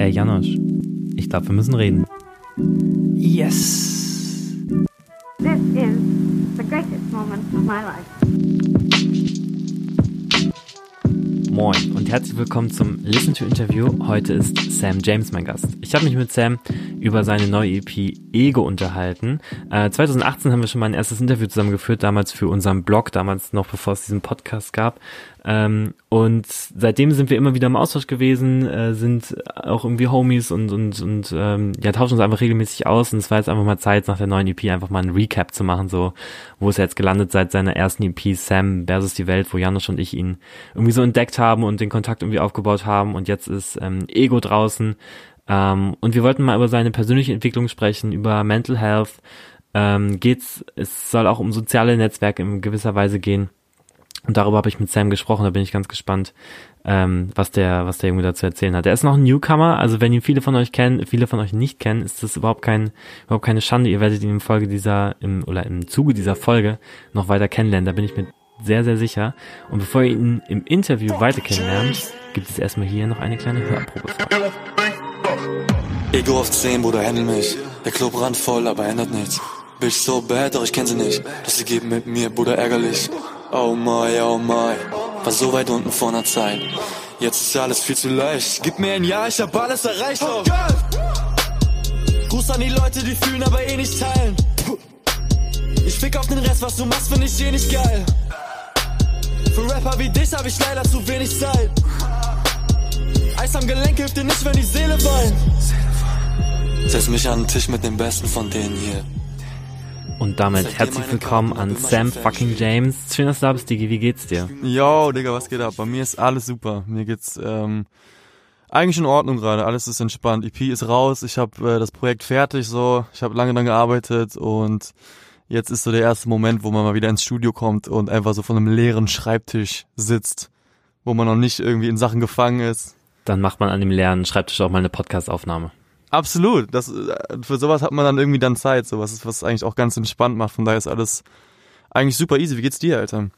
Ey, Janosch, ich glaube, wir müssen reden. Yes. This is the greatest moment of my life. Moin und herzlich willkommen zum Listen to Interview. Heute ist Sam James mein Gast. Ich habe mich mit Sam über seine neue EP Ego unterhalten. Äh, 2018 haben wir schon mal ein erstes Interview zusammengeführt, damals für unseren Blog, damals noch bevor es diesen Podcast gab. Ähm, und seitdem sind wir immer wieder im Austausch gewesen, äh, sind auch irgendwie Homies und und und ähm, ja tauschen uns einfach regelmäßig aus. Und es war jetzt einfach mal Zeit, nach der neuen EP einfach mal ein Recap zu machen, so wo er jetzt gelandet seit seiner ersten EP Sam versus die Welt, wo Janusz und ich ihn irgendwie so entdeckt haben und den Kontakt irgendwie aufgebaut haben. Und jetzt ist ähm, Ego draußen. Ähm, und wir wollten mal über seine persönliche Entwicklung sprechen, über Mental Health. Ähm, geht's, es soll auch um soziale Netzwerke in gewisser Weise gehen. Und darüber habe ich mit Sam gesprochen, da bin ich ganz gespannt, ähm, was der, was der irgendwie dazu erzählen hat. Er ist noch ein Newcomer, also wenn ihn viele von euch kennen, viele von euch nicht kennen, ist das überhaupt kein, überhaupt keine Schande. Ihr werdet ihn im Folge dieser, im, oder im Zuge dieser Folge noch weiter kennenlernen. Da bin ich mir sehr, sehr sicher. Und bevor ihr ihn im Interview weiter kennenlernt, gibt es erstmal hier noch eine kleine Hörprobe. Ego auf 10, Bruder, handel mich. Der Club ran voll, aber ändert nichts. Bitch so bad, doch ich kenn sie nicht. Dass sie geben mit mir, Bruder, ärgerlich. Oh my, oh my. War so weit unten vor einer Zeit. Jetzt ist alles viel zu leicht. Gib mir ein Ja, ich hab alles erreicht. Oh Gott! Gruß an die Leute, die fühlen, aber eh nicht teilen. Ich fick auf den Rest, was du machst, find ich eh nicht geil. Für Rapper wie dich hab ich leider zu wenig Zeit. Eis am Gelenk hilft dir nicht, wenn die Seele weint. Setz mich an den Tisch mit den Besten von denen hier. Und damit herzlich willkommen an Sam fucking James. Schön, dass du da bist, Digi. Wie geht's dir? Yo, Digga, was geht ab? Bei mir ist alles super. Mir geht's ähm, eigentlich in Ordnung gerade. Alles ist entspannt. EP ist raus. Ich habe äh, das Projekt fertig so. Ich habe lange daran gearbeitet und jetzt ist so der erste Moment, wo man mal wieder ins Studio kommt und einfach so von einem leeren Schreibtisch sitzt, wo man noch nicht irgendwie in Sachen gefangen ist. Dann macht man an dem leeren Schreibtisch auch mal eine Podcast-Aufnahme. Absolut. Das, äh, für sowas hat man dann irgendwie dann Zeit. So was ist, was eigentlich auch ganz entspannt macht. Von daher ist alles eigentlich super easy. Wie geht's dir, Alter?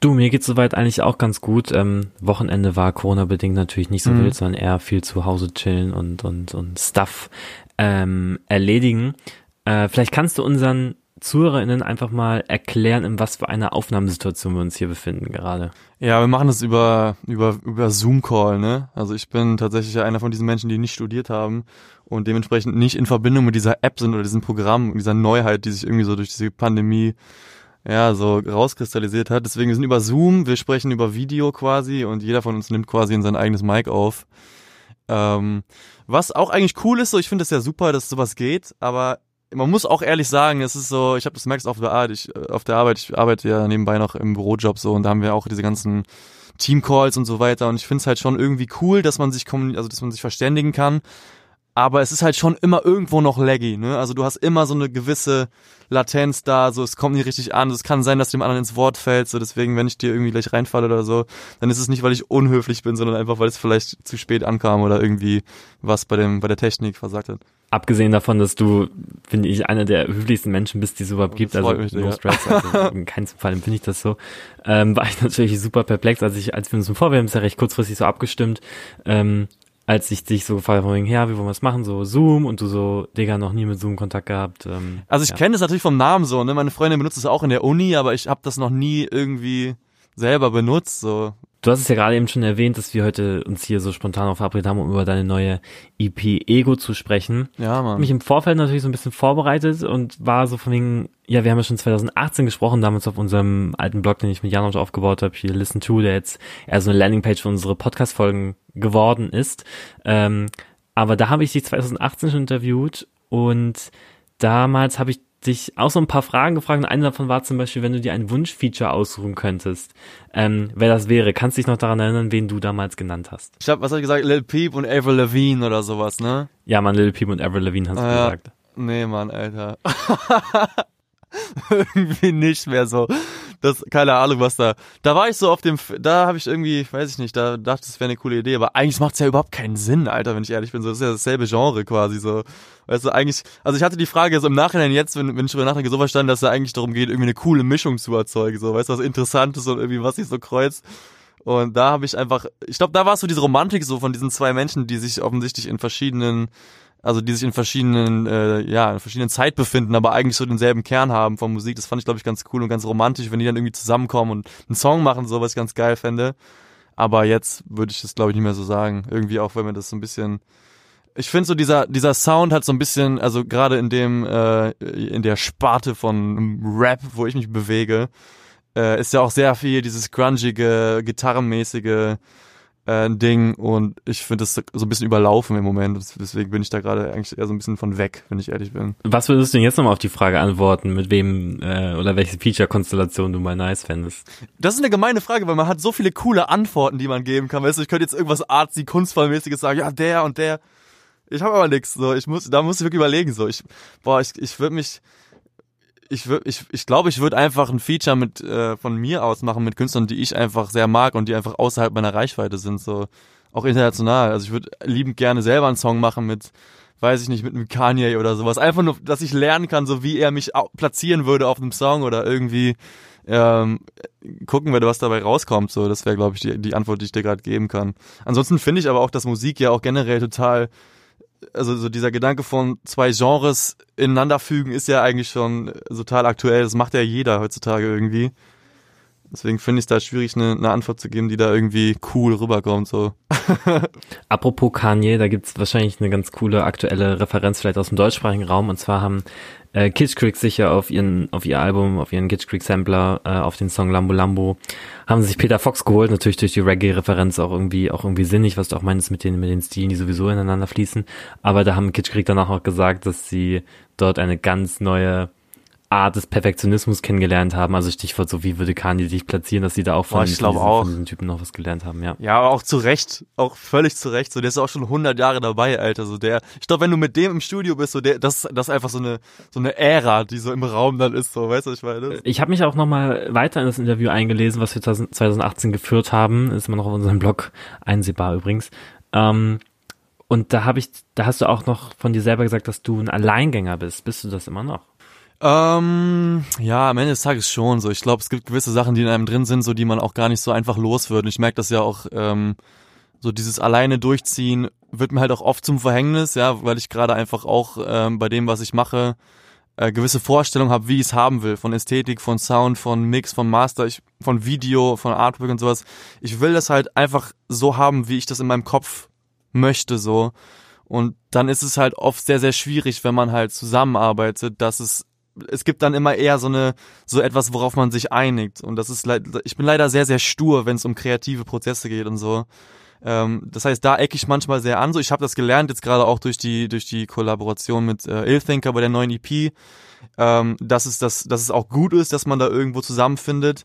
Du, mir geht's soweit eigentlich auch ganz gut. Ähm, Wochenende war Corona-bedingt natürlich nicht so Mhm. wild, sondern eher viel zu Hause chillen und, und, und Stuff ähm, erledigen. Äh, vielleicht kannst du unseren ZuhörerInnen einfach mal erklären, in was für einer Aufnahmesituation wir uns hier befinden gerade. Ja, wir machen das über, über, über Zoom-Call, ne? Also ich bin tatsächlich einer von diesen Menschen, die nicht studiert haben und dementsprechend nicht in Verbindung mit dieser App sind oder diesem Programm, dieser Neuheit, die sich irgendwie so durch diese Pandemie ja, so rauskristallisiert hat. Deswegen wir sind über Zoom, wir sprechen über Video quasi und jeder von uns nimmt quasi in sein eigenes Mic auf. Ähm, was auch eigentlich cool ist, so ich finde es ja super, dass sowas geht, aber man muss auch ehrlich sagen, es ist so, ich habe das merkst auf der Arbeit, ich auf der Arbeit, ich arbeite ja nebenbei noch im Bürojob so und da haben wir auch diese ganzen Teamcalls und so weiter und ich finde es halt schon irgendwie cool, dass man sich also dass man sich verständigen kann, aber es ist halt schon immer irgendwo noch laggy, ne? Also du hast immer so eine gewisse Latenz da, so es kommt nicht richtig an, es kann sein, dass dem anderen ins Wort fällt, so deswegen, wenn ich dir irgendwie gleich reinfalle oder so, dann ist es nicht, weil ich unhöflich bin, sondern einfach, weil es vielleicht zu spät ankam oder irgendwie was bei dem bei der Technik versagt hat. Abgesehen davon, dass du, finde ich, einer der höflichsten Menschen bist, die es überhaupt gibt, also mich, no stress, also in keinem Fall empfinde ich das so, ähm, war ich natürlich super perplex, als ich, als wir uns im es ja recht kurzfristig so abgestimmt, ähm, als ich dich so gefragt habe, ja, wie wollen wir es machen, so Zoom und du so, Digga, noch nie mit Zoom Kontakt gehabt. Ähm, Also ich ja. kenne das natürlich vom Namen so, ne? Meine Freundin benutzt es auch in der Uni, aber ich habe das noch nie irgendwie selber benutzt, so. Du hast es ja gerade eben schon erwähnt, dass wir heute uns hier so spontan auf verabredet haben, um über deine neue EP Ego zu sprechen. Ja, Mann. mich im Vorfeld natürlich so ein bisschen vorbereitet und war so von wegen, ja, wir haben ja schon 2018 gesprochen, damals auf unserem alten Blog, den ich mit Janosch aufgebaut habe, hier Listen to, der jetzt eher so eine Landingpage für unsere Podcast-Folgen geworden ist. Ähm, aber da habe ich dich 2018 schon interviewt und damals habe ich dich auch so ein paar Fragen gefragt und eine davon war zum Beispiel, wenn du dir ein Wunschfeature aussuchen könntest, ähm, wer das wäre. Kannst du dich noch daran erinnern, wen du damals genannt hast? Ich hab, was hab ich gesagt, Lil Peep und Avril Lavigne oder sowas, ne? Ja, man, Lil Peep und Avril Lavigne hast du ja. gesagt. Nee, Mann, Alter. irgendwie nicht mehr so. Das, keine Ahnung, was da. Da war ich so auf dem, da habe ich irgendwie, weiß ich nicht, da dachte es wäre eine coole Idee, aber eigentlich macht's ja überhaupt keinen Sinn, Alter, wenn ich ehrlich bin. So, das ist ja dasselbe Genre quasi so. Weißt du, eigentlich, also ich hatte die Frage so im Nachhinein jetzt, wenn, wenn ich drüber nachdenke, so verstanden, dass es da eigentlich darum geht, irgendwie eine coole Mischung zu erzeugen, so, weißt du, was Interessantes und irgendwie was sich so kreuzt. Und da habe ich einfach, ich glaube, da war es so diese Romantik so von diesen zwei Menschen, die sich offensichtlich in verschiedenen, also die sich in verschiedenen, äh, ja, in verschiedenen Zeit befinden, aber eigentlich so denselben Kern haben von Musik. Das fand ich, glaube ich, ganz cool und ganz romantisch, wenn die dann irgendwie zusammenkommen und einen Song machen, so was ich ganz geil fände. Aber jetzt würde ich das, glaube ich, nicht mehr so sagen. Irgendwie auch, wenn mir das so ein bisschen. Ich finde so dieser dieser Sound hat so ein bisschen, also gerade in dem äh, in der Sparte von Rap, wo ich mich bewege, äh, ist ja auch sehr viel dieses grungige, gitarrenmäßige äh, Ding und ich finde das so ein bisschen überlaufen im Moment. Deswegen bin ich da gerade eigentlich eher so ein bisschen von weg, wenn ich ehrlich bin. Was würdest du denn jetzt nochmal auf die Frage antworten, mit wem äh, oder welche Feature-Konstellation du mal nice fändest? Das ist eine gemeine Frage, weil man hat so viele coole Antworten, die man geben kann. Weißt du, ich könnte jetzt irgendwas artsy, kunstvollmäßiges sagen, ja, der und der. Ich habe aber nichts. So, ich muss, da muss ich wirklich überlegen. So, ich, boah, ich, ich würde mich, ich ich, ich glaube, ich würde einfach ein Feature mit äh, von mir aus machen mit Künstlern, die ich einfach sehr mag und die einfach außerhalb meiner Reichweite sind, so auch international. Also ich würde liebend gerne selber einen Song machen mit, weiß ich nicht, mit einem Kanye oder sowas. Einfach nur, dass ich lernen kann, so wie er mich platzieren würde auf einem Song oder irgendwie ähm, gucken würde, was dabei rauskommt. So, das wäre, glaube ich, die, die Antwort, die ich dir gerade geben kann. Ansonsten finde ich aber auch, dass Musik ja auch generell total also so dieser Gedanke von zwei Genres ineinander fügen ist ja eigentlich schon total aktuell. Das macht ja jeder heutzutage irgendwie. Deswegen finde ich es da schwierig, eine, eine, Antwort zu geben, die da irgendwie cool rüberkommt. So. Apropos Kanye, da gibt's wahrscheinlich eine ganz coole aktuelle Referenz vielleicht aus dem deutschsprachigen Raum. Und zwar haben äh, Kitsch sicher auf ihren, auf ihr Album, auf ihren Kitsch Sampler, äh, auf den Song Lambo Lambo, haben sich Peter Fox geholt, natürlich durch die Reggae-Referenz auch irgendwie, auch irgendwie sinnig, was du auch meinst mit den, mit den Stilen, die sowieso ineinander fließen. Aber da haben Kitsch Creek danach auch gesagt, dass sie dort eine ganz neue Art des Perfektionismus kennengelernt haben. Also Stichwort so, wie würde Kanye sich platzieren, dass sie da auch von, Boah, ich diesen, auch. von diesen Typen noch was gelernt haben, ja. Ja, aber auch zu Recht, auch völlig zu Recht. So, der ist auch schon 100 Jahre dabei, Alter. So der, ich glaube, wenn du mit dem im Studio bist, so der, das, das ist einfach so eine, so eine Ära, die so im Raum dann ist. So, weißt du, was ich meine? Ich habe mich auch noch mal weiter in das Interview eingelesen, was wir 2018 geführt haben. Ist immer noch auf unserem Blog einsehbar übrigens. Ähm, und da habe ich, da hast du auch noch von dir selber gesagt, dass du ein Alleingänger bist. Bist du das immer noch? Ähm, ja, am Ende des Tages schon so. Ich glaube, es gibt gewisse Sachen, die in einem drin sind, so die man auch gar nicht so einfach los wird. Und ich merke das ja auch, ähm, so dieses alleine durchziehen wird mir halt auch oft zum Verhängnis, ja, weil ich gerade einfach auch ähm, bei dem, was ich mache, äh, gewisse Vorstellungen habe, wie ich es haben will, von Ästhetik, von Sound, von Mix, von Master, ich, von Video, von Artwork und sowas. Ich will das halt einfach so haben, wie ich das in meinem Kopf möchte, so. Und dann ist es halt oft sehr, sehr schwierig, wenn man halt zusammenarbeitet, dass es es gibt dann immer eher so eine so etwas, worauf man sich einigt. Und das ist ich bin leider sehr sehr stur, wenn es um kreative Prozesse geht und so. Ähm, das heißt, da ecke ich manchmal sehr an. So, ich habe das gelernt jetzt gerade auch durch die durch die Kollaboration mit äh, Illthinker bei der neuen EP, ähm, dass es das, dass es auch gut ist, dass man da irgendwo zusammenfindet.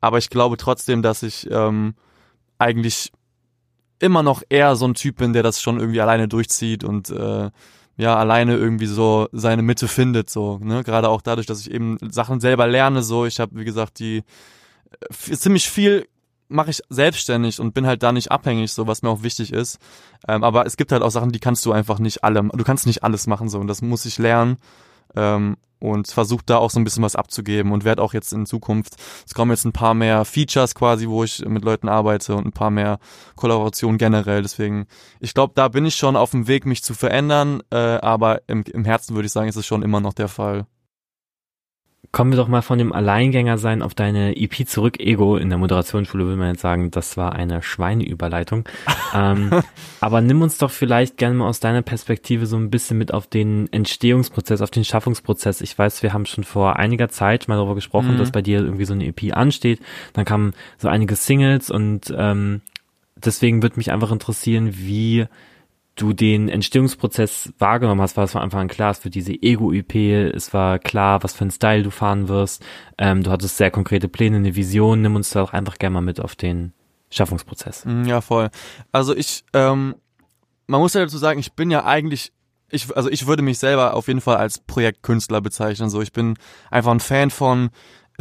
Aber ich glaube trotzdem, dass ich ähm, eigentlich immer noch eher so ein Typ bin, der das schon irgendwie alleine durchzieht und äh, ja alleine irgendwie so seine Mitte findet so ne? Gerade auch dadurch dass ich eben Sachen selber lerne so. Ich habe wie gesagt die äh, ziemlich viel mache ich selbstständig und bin halt da nicht abhängig so was mir auch wichtig ist. Ähm, aber es gibt halt auch Sachen die kannst du einfach nicht alle du kannst nicht alles machen so. Und das muss ich lernen ähm, und versuche da auch so ein bisschen was abzugeben und werde auch jetzt in Zukunft, es kommen jetzt ein paar mehr Features quasi, wo ich mit Leuten arbeite und ein paar mehr Kollaborationen generell. Deswegen, ich glaube, da bin ich schon auf dem Weg, mich zu verändern, äh, aber im, im Herzen würde ich sagen, ist es schon immer noch der Fall. Kommen wir doch mal von dem Alleingänger sein auf deine EP zurück. Ego in der Moderationsschule will man jetzt sagen, das war eine Schweineüberleitung. ähm, aber nimm uns doch vielleicht gerne mal aus deiner Perspektive so ein bisschen mit auf den Entstehungsprozess, auf den Schaffungsprozess. Ich weiß, wir haben schon vor einiger Zeit mal darüber gesprochen, mhm. dass bei dir irgendwie so eine EP ansteht. Dann kamen so einige Singles und ähm, deswegen würde mich einfach interessieren, wie du den Entstehungsprozess wahrgenommen hast, war es von Anfang an klar, es für diese Ego-EP, es war klar, was für ein Style du fahren wirst, ähm, du hattest sehr konkrete Pläne, eine Vision, nimm uns da auch einfach gerne mal mit auf den Schaffungsprozess. Mm, ja, voll. Also ich, ähm, man muss ja dazu sagen, ich bin ja eigentlich, ich, also ich würde mich selber auf jeden Fall als Projektkünstler bezeichnen, so ich bin einfach ein Fan von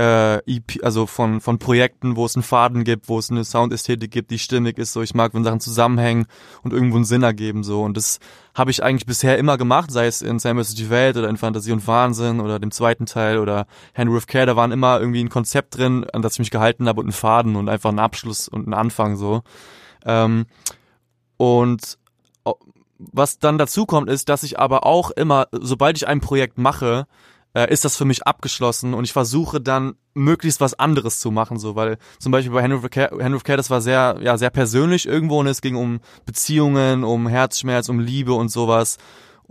äh, EP, also von von Projekten, wo es einen Faden gibt, wo es eine Soundästhetik gibt, die stimmig ist. So, ich mag, wenn Sachen zusammenhängen und irgendwo einen Sinn ergeben. So und das habe ich eigentlich bisher immer gemacht, sei es in Sam vs. die Welt oder in Fantasie und Wahnsinn oder dem zweiten Teil oder Henry of Care. Da waren immer irgendwie ein Konzept drin, an das ich mich gehalten habe und ein Faden und einfach ein Abschluss und ein Anfang so. Ähm, und was dann dazu kommt, ist, dass ich aber auch immer, sobald ich ein Projekt mache, äh, ist das für mich abgeschlossen und ich versuche dann möglichst was anderes zu machen, so, weil zum Beispiel bei Henry of Care, Henry of Care das war sehr, ja, sehr persönlich irgendwo und es ging um Beziehungen, um Herzschmerz, um Liebe und sowas.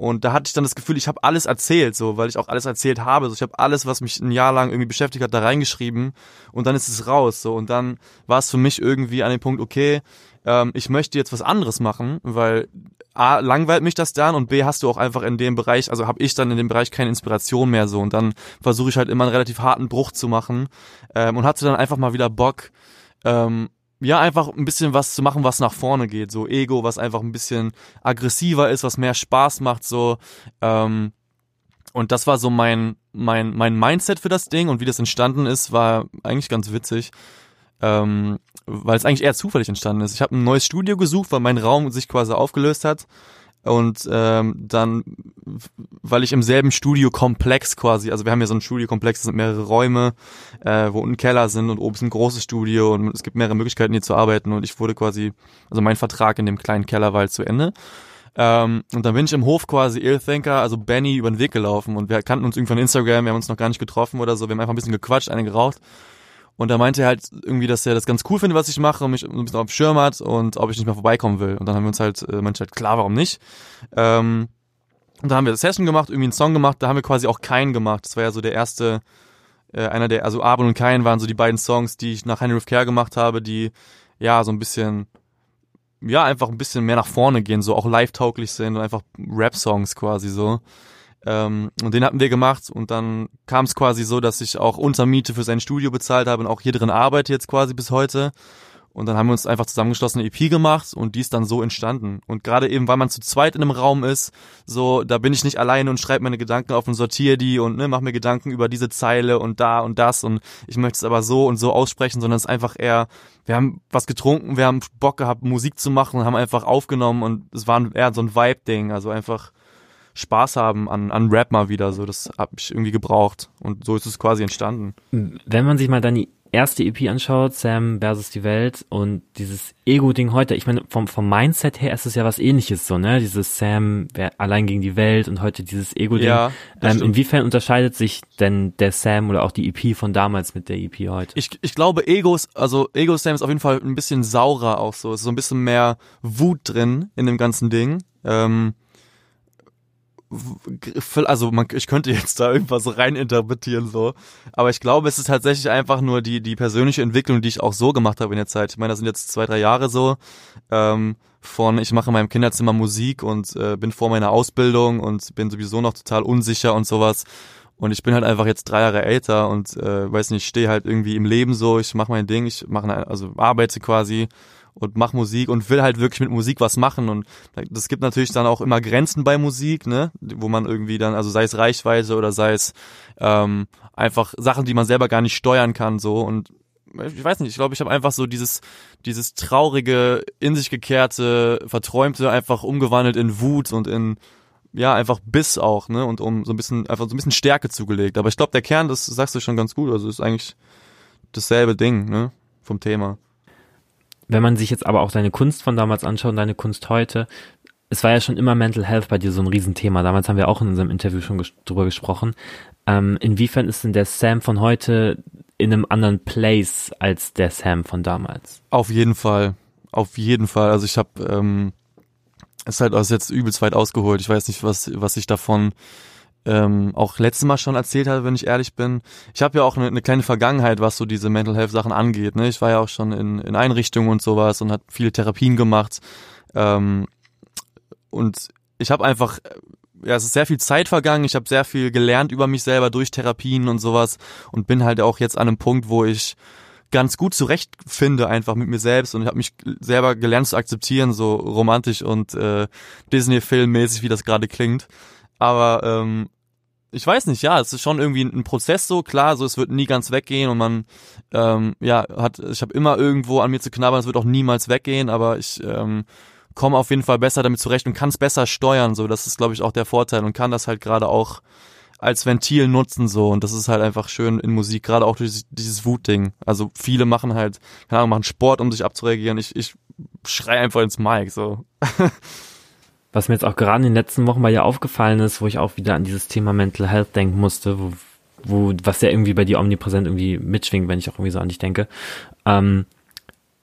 Und da hatte ich dann das Gefühl, ich habe alles erzählt, so, weil ich auch alles erzählt habe. So, ich habe alles, was mich ein Jahr lang irgendwie beschäftigt hat, da reingeschrieben und dann ist es raus. So, und dann war es für mich irgendwie an dem Punkt, okay, ähm, ich möchte jetzt was anderes machen, weil A, langweilt mich das dann und B, hast du auch einfach in dem Bereich, also habe ich dann in dem Bereich keine Inspiration mehr so und dann versuche ich halt immer einen relativ harten Bruch zu machen ähm, und hatte dann einfach mal wieder Bock, ähm, ja, einfach ein bisschen was zu machen, was nach vorne geht. So Ego, was einfach ein bisschen aggressiver ist, was mehr Spaß macht, so. Ähm, und das war so mein, mein, mein Mindset für das Ding und wie das entstanden ist, war eigentlich ganz witzig. Ähm, weil es eigentlich eher zufällig entstanden ist. Ich habe ein neues Studio gesucht, weil mein Raum sich quasi aufgelöst hat. Und ähm, dann, weil ich im selben Studiokomplex quasi, also wir haben ja so ein Studiokomplex, das sind mehrere Räume, äh, wo unten Keller sind und oben ist ein großes Studio und es gibt mehrere Möglichkeiten hier zu arbeiten und ich wurde quasi, also mein Vertrag in dem kleinen Keller war halt zu Ende. Ähm, und dann bin ich im Hof quasi Ill Thinker, also Benny, über den Weg gelaufen und wir kannten uns irgendwann Instagram, wir haben uns noch gar nicht getroffen oder so, wir haben einfach ein bisschen gequatscht, eine geraucht und da meinte er halt irgendwie, dass er das ganz cool findet, was ich mache und mich ein bisschen auf dem Schirm hat und ob ich nicht mehr vorbeikommen will. Und dann haben wir uns halt, äh, meinte halt, klar, warum nicht? Ähm, und da haben wir das Session gemacht, irgendwie einen Song gemacht, da haben wir quasi auch keinen gemacht. Das war ja so der erste, äh, einer der, also Abel und Kein waren so die beiden Songs, die ich nach Henry of Care gemacht habe, die ja so ein bisschen, ja, einfach ein bisschen mehr nach vorne gehen, so auch live-tauglich sind und einfach Rap-Songs quasi so. Ähm, und den hatten wir gemacht und dann kam es quasi so, dass ich auch Untermiete für sein Studio bezahlt habe und auch hier drin arbeite jetzt quasi bis heute. Und dann haben wir uns einfach zusammengeschlossen eine EP gemacht und die ist dann so entstanden. Und gerade eben, weil man zu zweit in einem Raum ist, so, da bin ich nicht alleine und schreibe meine Gedanken auf und sortiere die und ne, mach mir Gedanken über diese Zeile und da und das und ich möchte es aber so und so aussprechen, sondern es ist einfach eher, wir haben was getrunken, wir haben Bock gehabt, Musik zu machen und haben einfach aufgenommen und es war eher so ein Vibe-Ding, also einfach Spaß haben an, an Rap mal wieder. So, das habe ich irgendwie gebraucht. Und so ist es quasi entstanden. Wenn man sich mal dann die erste EP anschaut, Sam versus die Welt und dieses Ego-Ding heute, ich meine, vom, vom Mindset her ist es ja was ähnliches so, ne? Dieses Sam allein gegen die Welt und heute dieses Ego-Ding. Ja, ähm, inwiefern unterscheidet sich denn der Sam oder auch die EP von damals mit der EP heute? Ich, ich glaube, Egos, also Ego Sam ist auf jeden Fall ein bisschen saurer auch so. Es ist so ein bisschen mehr Wut drin in dem ganzen Ding. Ähm, also man, ich könnte jetzt da irgendwas reininterpretieren so, aber ich glaube, es ist tatsächlich einfach nur die die persönliche Entwicklung, die ich auch so gemacht habe in der Zeit. Ich meine, das sind jetzt zwei drei Jahre so ähm, von ich mache in meinem Kinderzimmer Musik und äh, bin vor meiner Ausbildung und bin sowieso noch total unsicher und sowas. Und ich bin halt einfach jetzt drei Jahre älter und äh, weiß nicht, stehe halt irgendwie im Leben so, ich mache mein Ding, ich mache also arbeite quasi und mach Musik und will halt wirklich mit Musik was machen. Und das gibt natürlich dann auch immer Grenzen bei Musik, ne, wo man irgendwie dann, also sei es Reichweite oder sei es ähm, einfach Sachen, die man selber gar nicht steuern kann, so. Und ich weiß nicht, ich glaube, ich habe einfach so dieses dieses traurige, in sich gekehrte, verträumte einfach umgewandelt in Wut und in ja, einfach Biss auch, ne, und um so ein bisschen, einfach so ein bisschen Stärke zugelegt. Aber ich glaube, der Kern, das sagst du schon ganz gut, also ist eigentlich dasselbe Ding, ne, vom Thema. Wenn man sich jetzt aber auch deine Kunst von damals anschaut und deine Kunst heute, es war ja schon immer Mental Health bei dir so ein Riesenthema. Damals haben wir auch in unserem Interview schon ges drüber gesprochen. Ähm, inwiefern ist denn der Sam von heute in einem anderen Place als der Sam von damals? Auf jeden Fall. Auf jeden Fall. Also ich habe, ähm, es ist halt also jetzt übelst weit ausgeholt. Ich weiß nicht, was, was ich davon ähm, auch letztes Mal schon erzählt habe, wenn ich ehrlich bin. Ich habe ja auch eine, eine kleine Vergangenheit, was so diese Mental Health Sachen angeht. Ne? Ich war ja auch schon in, in Einrichtungen und sowas und hat viele Therapien gemacht. Ähm, und ich habe einfach, ja, es ist sehr viel Zeit vergangen. Ich habe sehr viel gelernt über mich selber durch Therapien und sowas und bin halt auch jetzt an einem Punkt, wo ich ganz gut zurechtfinde einfach mit mir selbst und ich habe mich selber gelernt zu akzeptieren, so romantisch und äh, Disney-Film-mäßig, wie das gerade klingt. Aber ähm, ich weiß nicht, ja, es ist schon irgendwie ein Prozess so, klar, so es wird nie ganz weggehen und man ähm, ja hat, ich habe immer irgendwo an mir zu knabbern, es wird auch niemals weggehen, aber ich ähm, komme auf jeden Fall besser damit zurecht und kann es besser steuern, so das ist glaube ich auch der Vorteil und kann das halt gerade auch als Ventil nutzen so und das ist halt einfach schön in Musik, gerade auch durch dieses Wutding. Also viele machen halt, keine Ahnung, machen Sport, um sich abzureagieren. Ich, ich schrei einfach ins Mic so. Was mir jetzt auch gerade in den letzten Wochen bei dir aufgefallen ist, wo ich auch wieder an dieses Thema Mental Health denken musste, wo, wo was ja irgendwie bei dir omnipräsent irgendwie mitschwingt, wenn ich auch irgendwie so an dich denke. Ähm,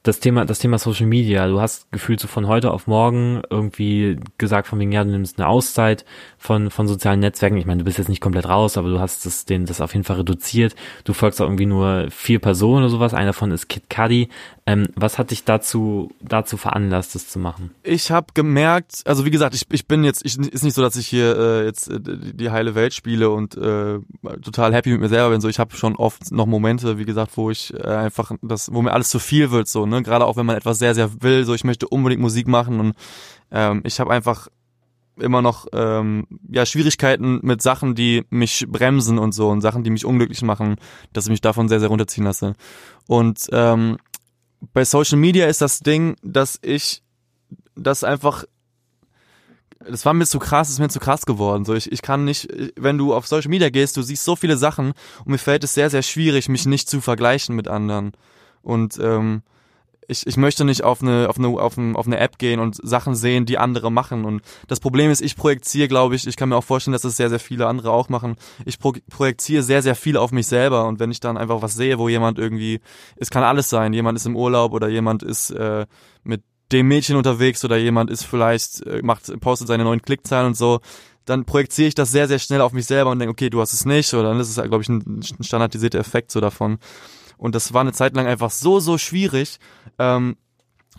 das Thema, das Thema Social Media. Du hast gefühlt so von heute auf morgen irgendwie gesagt von wegen, ja, du nimmst eine Auszeit von, von sozialen Netzwerken. Ich meine, du bist jetzt nicht komplett raus, aber du hast das, den, das auf jeden Fall reduziert. Du folgst auch irgendwie nur vier Personen oder sowas. Einer davon ist Kid Cudi. Ähm, was hat dich dazu, dazu veranlasst, das zu machen? Ich habe gemerkt, also wie gesagt, ich, ich bin jetzt, ich, ist nicht so, dass ich hier äh, jetzt äh, die heile Welt spiele und äh, total happy mit mir selber bin. So, ich habe schon oft noch Momente, wie gesagt, wo ich äh, einfach das, wo mir alles zu viel wird, so, ne? Gerade auch wenn man etwas sehr, sehr will, so ich möchte unbedingt Musik machen und ähm, ich habe einfach immer noch ähm, ja Schwierigkeiten mit Sachen, die mich bremsen und so und Sachen, die mich unglücklich machen, dass ich mich davon sehr sehr runterziehen lasse. Und ähm, bei Social Media ist das Ding, dass ich das einfach das war mir zu krass, ist mir zu krass geworden. So, ich, ich kann nicht, wenn du auf Social Media gehst, du siehst so viele Sachen und mir fällt es sehr, sehr schwierig, mich nicht zu vergleichen mit anderen. Und ähm, ich, ich möchte nicht auf eine, auf, eine, auf, eine, auf eine App gehen und Sachen sehen, die andere machen. Und das Problem ist, ich projiziere, glaube ich, ich kann mir auch vorstellen, dass es sehr, sehr viele andere auch machen. Ich pro, projiziere sehr, sehr viel auf mich selber. Und wenn ich dann einfach was sehe, wo jemand irgendwie, es kann alles sein, jemand ist im Urlaub oder jemand ist äh, mit dem Mädchen unterwegs oder jemand ist vielleicht, äh, macht, postet seine neuen Klickzahlen und so, dann projiziere ich das sehr, sehr schnell auf mich selber und denke, okay, du hast es nicht, oder dann ist es, glaube ich, ein standardisierter Effekt so davon. Und das war eine Zeit lang einfach so, so schwierig, ähm,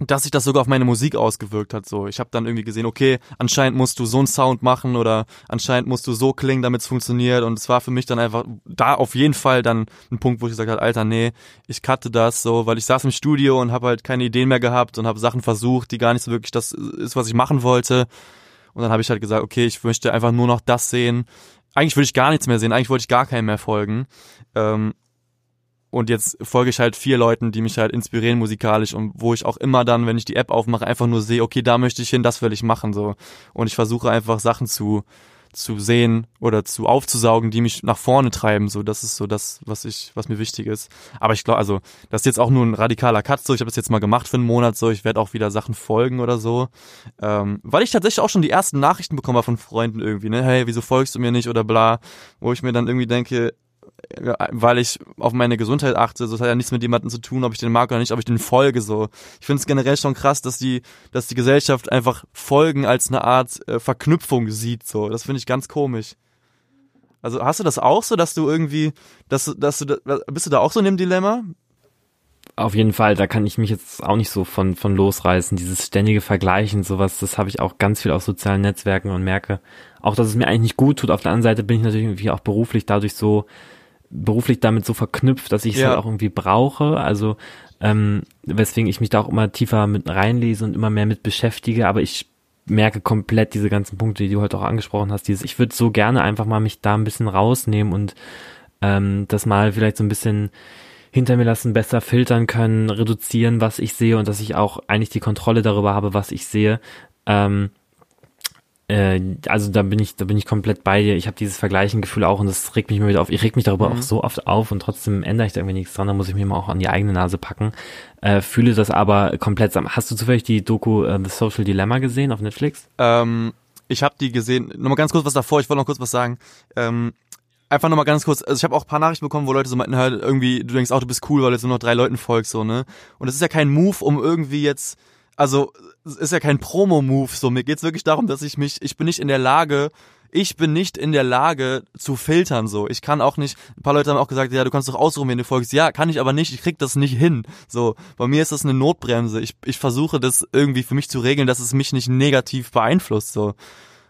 dass sich das sogar auf meine Musik ausgewirkt hat. So, ich habe dann irgendwie gesehen, okay, anscheinend musst du so einen Sound machen oder anscheinend musst du so klingen, damit es funktioniert. Und es war für mich dann einfach da auf jeden Fall dann ein Punkt, wo ich gesagt habe, Alter, nee, ich cutte das so, weil ich saß im Studio und habe halt keine Ideen mehr gehabt und habe Sachen versucht, die gar nicht so wirklich das ist, was ich machen wollte. Und dann habe ich halt gesagt, okay, ich möchte einfach nur noch das sehen. Eigentlich würde ich gar nichts mehr sehen, eigentlich wollte ich gar keinem mehr folgen. Ähm, und jetzt folge ich halt vier Leuten, die mich halt inspirieren musikalisch und wo ich auch immer dann, wenn ich die App aufmache, einfach nur sehe, okay, da möchte ich hin, das will ich machen so. Und ich versuche einfach Sachen zu zu sehen oder zu aufzusaugen, die mich nach vorne treiben. So, das ist so das, was ich, was mir wichtig ist. Aber ich glaube, also das ist jetzt auch nur ein radikaler Cut. So, ich habe das jetzt mal gemacht für einen Monat. So, ich werde auch wieder Sachen folgen oder so, ähm, weil ich tatsächlich auch schon die ersten Nachrichten bekomme von Freunden irgendwie. Ne, hey, wieso folgst du mir nicht oder bla, wo ich mir dann irgendwie denke, weil ich auf meine Gesundheit achte. So, das hat ja nichts mit jemandem zu tun, ob ich den mag oder nicht, ob ich den folge. So, ich finde es generell schon krass, dass die, dass die Gesellschaft einfach Folgen als eine Art äh, Verknüpfung sieht. So, das finde ich ganz komisch. Also hast du das auch so, dass du irgendwie, dass, dass du, bist du da auch so in dem Dilemma? Auf jeden Fall, da kann ich mich jetzt auch nicht so von, von losreißen. Dieses ständige Vergleichen, sowas, das habe ich auch ganz viel auf sozialen Netzwerken und merke auch, dass es mir eigentlich nicht gut tut. Auf der anderen Seite bin ich natürlich irgendwie auch beruflich dadurch so beruflich damit so verknüpft, dass ich es ja. halt auch irgendwie brauche. Also ähm, weswegen ich mich da auch immer tiefer mit reinlese und immer mehr mit beschäftige, aber ich merke komplett diese ganzen Punkte, die du heute auch angesprochen hast. Dieses, ich würde so gerne einfach mal mich da ein bisschen rausnehmen und ähm, das mal vielleicht so ein bisschen hinter mir lassen, besser filtern können, reduzieren, was ich sehe und dass ich auch eigentlich die Kontrolle darüber habe, was ich sehe. Ähm, äh, also da bin ich, da bin ich komplett bei dir. Ich habe dieses Vergleichengefühl auch und das regt mich immer wieder auf. Ich reg mich darüber mhm. auch so oft auf und trotzdem ändere ich da irgendwie nichts dran. Da muss ich mir mal auch an die eigene Nase packen. Äh, fühle das aber komplett. Hast du zufällig die Doku äh, The Social Dilemma gesehen auf Netflix? Ähm, ich habe die gesehen. Nochmal ganz kurz was davor. Ich wollte noch kurz was sagen. Ähm, einfach nochmal ganz kurz, also ich habe auch ein paar Nachrichten bekommen, wo Leute so meinten halt irgendwie, du denkst auch, du bist cool, weil du jetzt nur noch drei Leuten folgst, so, ne? Und das ist ja kein Move, um irgendwie jetzt also ist ja kein Promo-Move. So, mir geht's wirklich darum, dass ich mich, ich bin nicht in der Lage, ich bin nicht in der Lage zu filtern so. Ich kann auch nicht, ein paar Leute haben auch gesagt, ja, du kannst doch ausruhen, wenn du folgst. Ja, kann ich aber nicht, ich krieg das nicht hin. So, bei mir ist das eine Notbremse. Ich, ich versuche das irgendwie für mich zu regeln, dass es mich nicht negativ beeinflusst. So.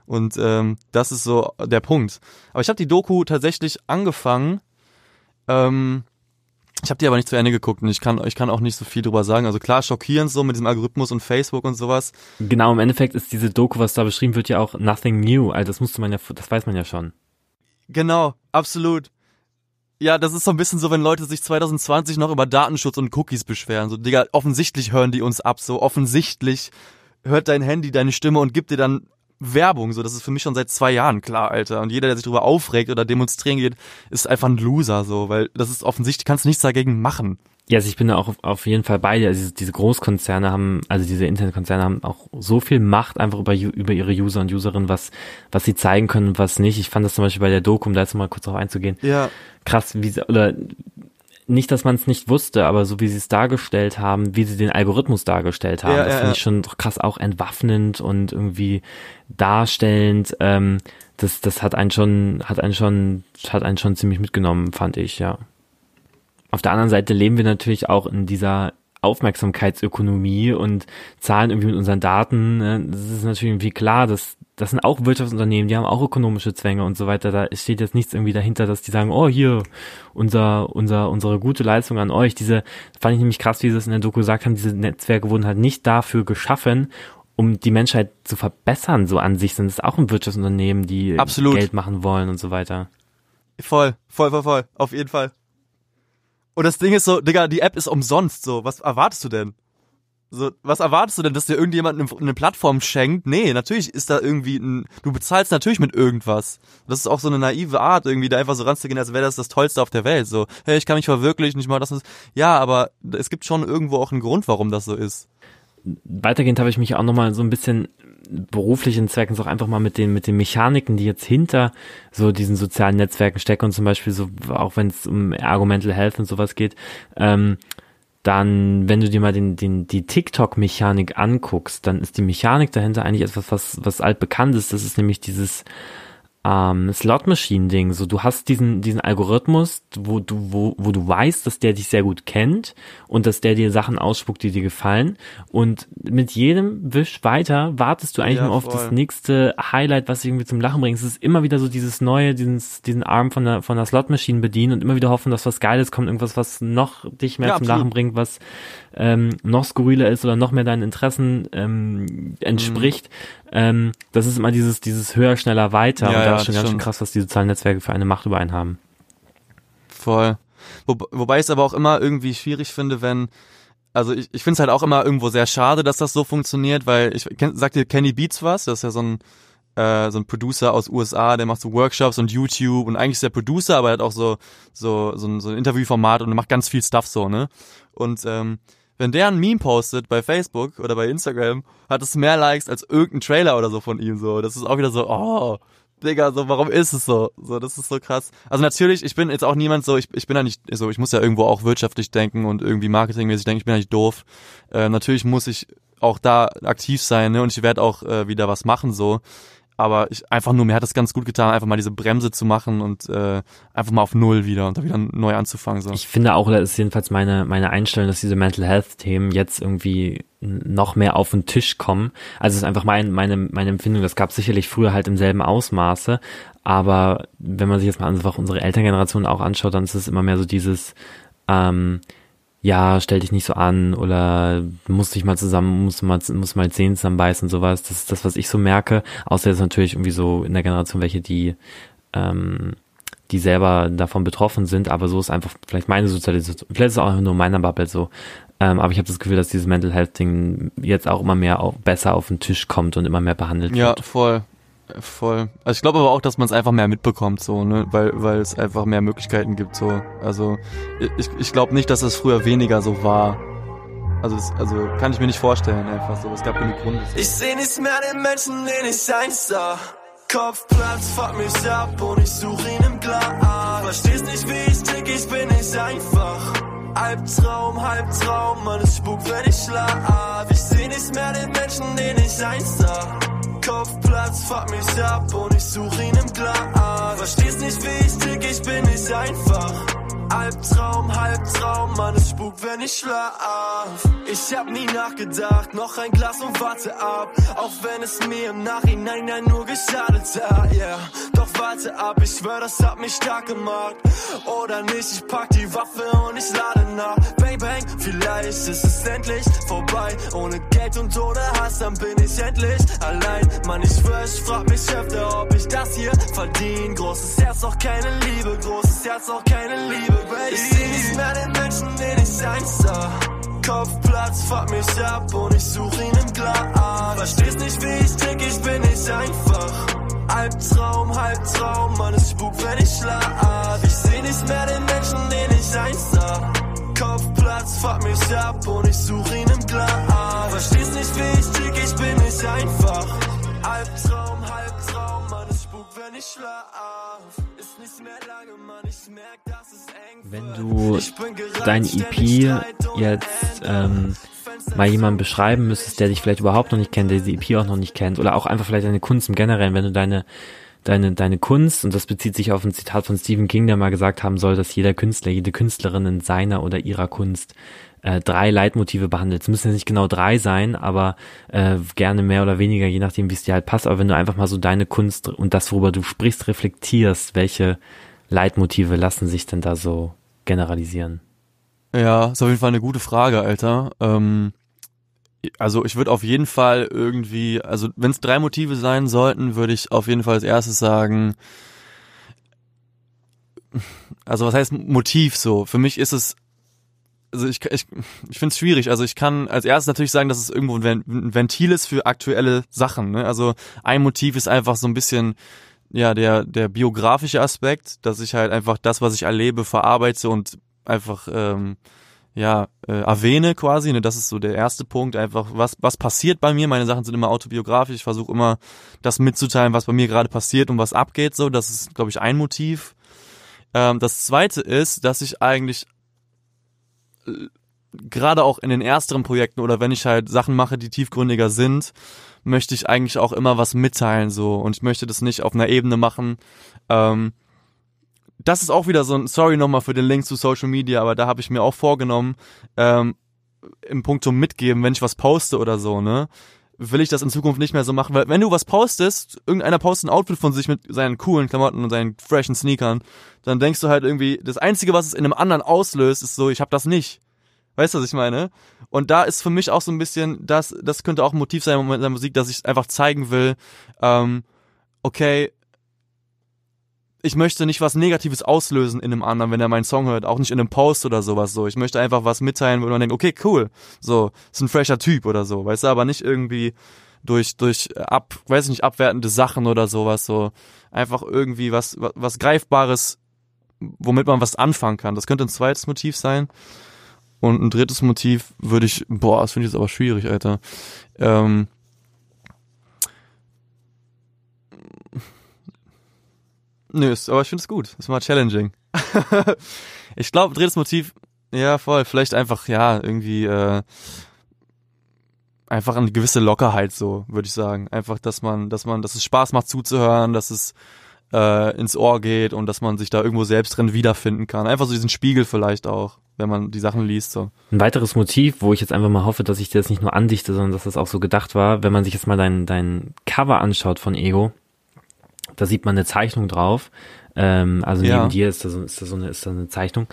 Und ähm, das ist so der Punkt. Aber ich habe die Doku tatsächlich angefangen, ähm, ich habe die aber nicht zu Ende geguckt und ich kann, ich kann auch nicht so viel drüber sagen. Also klar, schockierend so mit diesem Algorithmus und Facebook und sowas. Genau, im Endeffekt ist diese Doku, was da beschrieben wird, ja auch nothing new. Also das musste man ja, das weiß man ja schon. Genau, absolut. Ja, das ist so ein bisschen so, wenn Leute sich 2020 noch über Datenschutz und Cookies beschweren. So, Digga, offensichtlich hören die uns ab. So, offensichtlich hört dein Handy deine Stimme und gibt dir dann Werbung. So, das ist für mich schon seit zwei Jahren klar, Alter. Und jeder, der sich darüber aufregt oder demonstrieren geht, ist einfach ein Loser, so, weil das ist offensichtlich, kannst nichts dagegen machen. Ja, also ich bin da auch auf, auf jeden Fall bei dir. Also diese, diese Großkonzerne haben, also diese Internetkonzerne haben auch so viel Macht einfach über, über ihre User und Userinnen, was, was sie zeigen können und was nicht. Ich fand das zum Beispiel bei der Doku, um da jetzt mal kurz drauf einzugehen. Ja. Krass, wie sie, oder nicht, dass man es nicht wusste, aber so wie sie es dargestellt haben, wie sie den Algorithmus dargestellt haben, Ja, das ja, finde ja. ich schon krass auch entwaffnend und irgendwie darstellend. Ähm, das, das hat einen schon, hat einen schon, hat einen schon ziemlich mitgenommen, fand ich, ja. Auf der anderen Seite leben wir natürlich auch in dieser Aufmerksamkeitsökonomie und zahlen irgendwie mit unseren Daten. ne? Das ist natürlich irgendwie klar, dass das sind auch Wirtschaftsunternehmen, die haben auch ökonomische Zwänge und so weiter. Da steht jetzt nichts irgendwie dahinter, dass die sagen, oh hier, unser, unser, unsere gute Leistung an euch. Diese, fand ich nämlich krass, wie sie es in der Doku gesagt haben, diese Netzwerke wurden halt nicht dafür geschaffen, um die Menschheit zu verbessern, so an sich sind es auch ein Wirtschaftsunternehmen, die Absolut. Geld machen wollen und so weiter. Voll, voll, voll, voll. Auf jeden Fall. Und das Ding ist so, Digga, die App ist umsonst so. Was erwartest du denn? So, was erwartest du denn, dass dir irgendjemand eine, Plattform schenkt? Nee, natürlich ist da irgendwie ein, du bezahlst natürlich mit irgendwas. Das ist auch so eine naive Art, irgendwie da einfach so ranzugehen, als wäre das das Tollste auf der Welt. So, hey, ich kann mich verwirklichen, ich mal das und das. Ja, aber es gibt schon irgendwo auch einen Grund, warum das so ist. weitergehend habe ich mich auch nochmal so ein bisschen beruflichen Zwecken auch einfach mal mit den mit den Mechaniken, die jetzt hinter so diesen sozialen Netzwerken stecken und zum Beispiel so auch wenn es um Argumental Health und sowas geht, ähm, dann wenn du dir mal den, den die TikTok-Mechanik anguckst, dann ist die Mechanik dahinter eigentlich etwas, was was altbekannt ist. Das ist nämlich dieses ähm, Slot-Machine-Ding. So, du hast diesen, diesen Algorithmus, wo du, wo, wo du weißt, dass der dich sehr gut kennt und dass der dir Sachen ausspuckt, die dir gefallen. Und mit jedem Wisch weiter wartest du eigentlich Ja, nur auf voll. das nächste Highlight, was dich irgendwie zum Lachen bringt. Es ist immer wieder so dieses neue, dieses, diesen Arm von der, von der Slot-Machine bedienen und immer wieder hoffen, dass was Geiles kommt, irgendwas, was noch dich mehr Ja, zum absolut. Lachen bringt, was ähm, noch skurriler ist oder noch mehr deinen Interessen ähm, entspricht. Ähm, das ist immer dieses, dieses höher, schneller, weiter. Ja, und da ja, ist schon ganz schön krass, was die sozialen Netzwerke für eine Macht über einen haben. Voll. Wo, wobei ich es aber auch immer irgendwie schwierig finde, wenn, also ich, ich finde es halt auch immer irgendwo sehr schade, dass das so funktioniert, weil ich sagt dir Kenny Beats was? Das ist ja so ein äh, so ein Producer aus USA, der macht so Workshops und YouTube und eigentlich ist der Producer, aber er hat auch so so so ein, so ein Interviewformat und macht ganz viel Stuff so, ne? Und ähm, wenn der ein Meme postet bei Facebook oder bei Instagram, hat es mehr Likes als irgendein Trailer oder so von ihm so. Das ist auch wieder so, oh, Digga, so, warum ist es so? So, das ist so krass. Also natürlich, ich bin jetzt auch niemand so, ich, ich bin ja nicht, so, ich muss ja irgendwo auch wirtschaftlich denken und irgendwie marketingmäßig denken, ich bin ja nicht doof. Äh, natürlich muss ich auch da aktiv sein, ne, und ich werde auch äh, wieder was machen, so. Aber ich einfach nur, mir hat es ganz gut getan, einfach mal diese Bremse zu machen und äh, einfach mal auf Null wieder und da wieder neu anzufangen. So. Ich finde auch, da ist jedenfalls meine, meine Einstellung, dass diese Mental Health Themen jetzt irgendwie noch mehr auf den Tisch kommen. Also es ist einfach mein, meine, meine Empfindung, das gab sicherlich früher halt im selben Ausmaße, aber wenn man sich jetzt mal einfach unsere Elterngeneration auch anschaut, dann ist es immer mehr so dieses, ähm, ja, stell dich nicht so an oder musst dich mal zusammen, musst mal, musst mal Zähne zusammenbeißen und sowas. Das ist das, was ich so merke. Außer jetzt natürlich irgendwie so in der Generation welche, die, ähm, die selber davon betroffen sind, aber so ist einfach vielleicht meine Sozialisation, vielleicht ist es auch nur in meiner Bubble so. Ähm, aber ich habe das Gefühl, dass dieses Mental Health Ding jetzt auch immer mehr auf, besser auf den Tisch kommt und immer mehr behandelt Ja, wird. voll. Voll. Also ich glaube aber auch, dass man es einfach mehr mitbekommt, so, ne? Weil, weil es einfach mehr Möglichkeiten gibt, so. Also ich, ich glaube nicht, dass es früher weniger so war. Also, das, also kann ich mir nicht vorstellen, einfach so. Es gab genug Gründe. Ich seh nicht mehr den Menschen, den ich einst sah. Kopfplatz, fuck mich ab und ich such ihn im Glas. Verstehst nicht, wie ich tick, ich bin nicht einfach. Albtraum, Halbtraum, alles spukt, wenn ich schlaf. Ich seh nicht mehr den Menschen, den ich einst sah. Kopfplatz, fuck mich ab und ich such ihn im Glas. Verstehst nicht, wie ich tick, ich bin nicht einfach. Albtraum, Halbtraum, Mann, es spukt, wenn ich schlaf. Ich hab nie nachgedacht, noch ein Glas und warte ab. Auch wenn es mir im Nachhinein nein, nur geschadet hat, yeah. Doch warte ab, ich schwör, das hat mich stark gemacht. Oder nicht, ich pack die Waffe und ich lade nach. Bang, bang, vielleicht ist es endlich vorbei. Ohne Geld und ohne Hass, dann bin ich endlich allein. Mann, ich schwör, ich frag mich öfter, ob ich das hier verdien. Großes Herz, auch keine Liebe, großes Herz, auch keine Liebe. Ich seh nicht mehr den Menschen, den ich sein sah. Kopfplatz, fuck mich ab und ich such ihn im Glas. Verstehst nicht, wie ich tick, ich bin nicht einfach. Albtraum, Halbtraum, Mann, es spukt, wenn ich schlaf. Ich seh nicht mehr den Menschen, den ich einst sah. Kopfplatz, fuck mich ab und ich such ihn im Glas. Verstehst nicht, wie ich tick, ich bin nicht einfach. Albtraum, Halbtraum, Mann, es spukt, wenn ich schlaf. Ist nicht mehr lange, Mann, ich merk, eng Wenn du dein EP jetzt ähm, mal jemandem beschreiben müsstest, der dich vielleicht überhaupt noch nicht kennt, der diese EP auch noch nicht kennt, oder auch einfach vielleicht deine Kunst im Generellen, wenn du deine deine deine Kunst und das bezieht sich auf ein Zitat von Stephen King, der mal gesagt haben soll, dass jeder Künstler, jede Künstlerin in seiner oder ihrer Kunst äh, drei Leitmotive behandelt. Es müssen ja nicht genau drei sein, aber äh, gerne mehr oder weniger, je nachdem, wie es dir halt passt. Aber wenn du einfach mal so deine Kunst und das, worüber du sprichst, reflektierst, welche Leitmotive lassen sich denn da so generalisieren? Ja, ist auf jeden Fall eine gute Frage, Alter. Ähm, also ich würde auf jeden Fall irgendwie, also wenn es drei Motive sein sollten, würde ich auf jeden Fall als erstes sagen, also was heißt Motiv so? Für mich ist es, also ich, ich, ich finde es schwierig. Also ich kann als erstes natürlich sagen, dass es irgendwo ein Ven- ein Ventil ist für aktuelle Sachen. Ne? Also ein Motiv ist einfach so ein bisschen ja der der biografische Aspekt, dass ich halt einfach das, was ich erlebe, verarbeite und einfach ähm, ja äh, erwähne quasi. Ne? Das ist so der erste Punkt. Einfach was was passiert bei mir. Meine Sachen sind immer autobiografisch. Ich versuche immer das mitzuteilen, was bei mir gerade passiert und was abgeht. So, das ist glaube ich ein Motiv. Ähm, das zweite ist, dass ich eigentlich äh, gerade auch in den ersteren Projekten oder wenn ich halt Sachen mache, die tiefgründiger sind, möchte ich eigentlich auch immer was mitteilen so und ich möchte das nicht auf einer Ebene machen. Ähm, das ist auch wieder so ein Sorry nochmal für den Link zu Social Media, aber da habe ich mir auch vorgenommen, ähm, im Punktum mitgeben, wenn ich was poste oder so, ne, will ich das in Zukunft nicht mehr so machen, weil wenn du was postest, irgendeiner postet ein Outfit von sich mit seinen coolen Klamotten und seinen freshen Sneakern, dann denkst du halt irgendwie, das Einzige, was es in einem anderen auslöst, ist so, ich habe das nicht. Weißt du, was ich meine? Und da ist für mich auch so ein bisschen, das, das könnte auch ein Motiv sein in der Musik, dass ich einfach zeigen will, ähm, okay, ich möchte nicht was Negatives auslösen in einem anderen, wenn er meinen Song hört, auch nicht in einem Post oder sowas so. Ich möchte einfach was mitteilen, wo man denkt, okay, cool, so, ist ein fresher Typ oder so, weißt du, aber nicht irgendwie durch, durch ab, weiß ich nicht, abwertende Sachen oder sowas, so. Einfach irgendwie was, was, was Greifbares, womit man was anfangen kann. Das könnte ein zweites Motiv sein. Und ein drittes Motiv würde ich, boah, das finde ich jetzt aber schwierig, Alter. Ähm, Nö, ist, aber ich finde es gut. Ist mal challenging. ich glaube, drittes Motiv, ja, voll, vielleicht einfach, ja, irgendwie, äh, einfach eine gewisse Lockerheit, so, würde ich sagen. Einfach, dass man, dass man, dass es Spaß macht zuzuhören, dass es äh, ins Ohr geht und dass man sich da irgendwo selbst drin wiederfinden kann. Einfach so diesen Spiegel vielleicht auch, wenn man die Sachen liest, so. Ein weiteres Motiv, wo ich jetzt einfach mal hoffe, dass ich dir das nicht nur andichte, sondern dass das auch so gedacht war, wenn man sich jetzt mal dein, dein Cover anschaut von Ego, da sieht man eine Zeichnung drauf. Ähm, also Ja. neben dir ist da, so, ist, da so eine, ist da eine Zeichnung,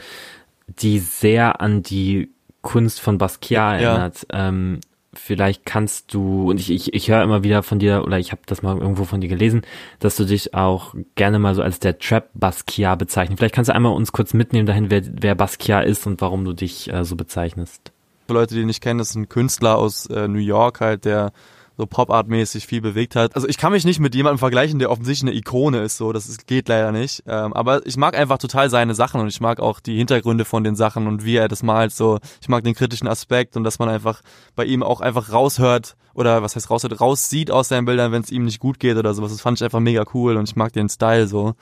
die sehr an die Kunst von Basquiat Ja. erinnert. Ähm, vielleicht kannst du, und ich, ich, ich höre immer wieder von dir, oder ich habe das mal irgendwo von dir gelesen, dass du dich auch gerne mal so als der Trap Basquiat bezeichnest. Vielleicht kannst du einmal uns kurz mitnehmen dahin, wer, wer Basquiat ist und warum du dich äh, so bezeichnest. Für Leute, die ihn nicht kennen, das ist ein Künstler aus äh, New York halt, der so Pop-Art-mäßig viel bewegt hat. Also ich kann mich nicht mit jemandem vergleichen, der offensichtlich eine Ikone ist, so das ist, geht leider nicht. Ähm, aber ich mag einfach total seine Sachen und ich mag auch die Hintergründe von den Sachen und wie er das malt. So, ich mag den kritischen Aspekt und dass man einfach bei ihm auch einfach raushört oder was heißt raushört, raussieht aus seinen Bildern, wenn es ihm nicht gut geht oder sowas. Das fand ich einfach mega cool und ich mag den Style so.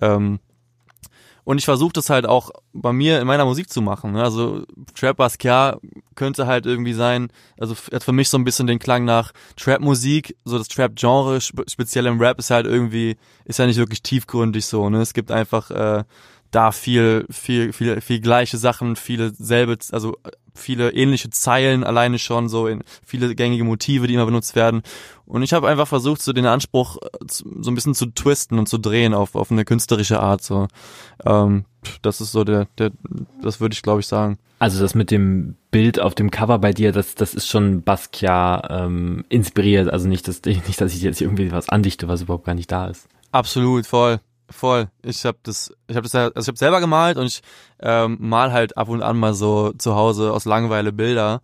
Ähm, und ich versuche das halt auch bei mir in meiner Musik zu machen. Ne? Also Trap Basquiat könnte halt irgendwie sein, also hat für mich so ein bisschen den Klang nach Trap-Musik, so das Trap-Genre, spe speziell im Rap ist halt irgendwie, ist ja nicht wirklich tiefgründig so. Ne? Es gibt einfach äh, da viel, viel, viel, viel gleiche Sachen, viele selbe, also viele ähnliche Zeilen alleine schon, so in viele gängige Motive, die immer benutzt werden. Und ich habe einfach versucht, so den Anspruch äh, so ein bisschen zu twisten und zu drehen auf, auf eine künstlerische Art. So, ähm, das ist so der, der, das würde ich glaube ich sagen. Also das mit dem Bild auf dem Cover bei dir, das, das ist schon Basquiat ähm, inspiriert. Also nicht, dass, nicht, dass ich jetzt irgendwie was andichte, was überhaupt gar nicht da ist. Absolut, voll. Voll. Ich habe das, ich habe das, also ich habe selber gemalt und ich ähm, mal halt ab und an mal so zu Hause aus Langeweile Bilder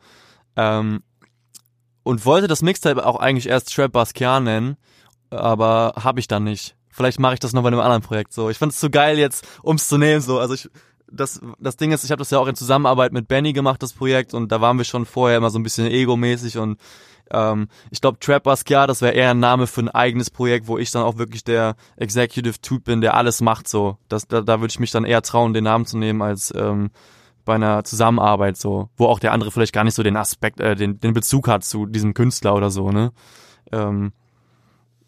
ähm, und wollte das Mixtape auch eigentlich erst Trap Basquiat nennen, aber habe ich dann nicht. Vielleicht mache ich das noch bei einem anderen Projekt so. Ich fand es zu geil jetzt, ums zu nehmen so. Also ich, das, das Ding ist, ich habe das ja auch in Zusammenarbeit mit Benny gemacht, das Projekt, und da waren wir schon vorher immer so ein bisschen egomäßig und ähm, ich glaube, Trap Basquiat, das wäre eher ein Name für ein eigenes Projekt, wo ich dann auch wirklich der Executive Typ bin, der alles macht so. Das, da, da würde ich mich dann eher trauen, den Namen zu nehmen, als ähm, bei einer Zusammenarbeit so, wo auch der andere vielleicht gar nicht so den Aspekt, äh, den, den Bezug hat zu diesem Künstler oder so, ne? Ähm,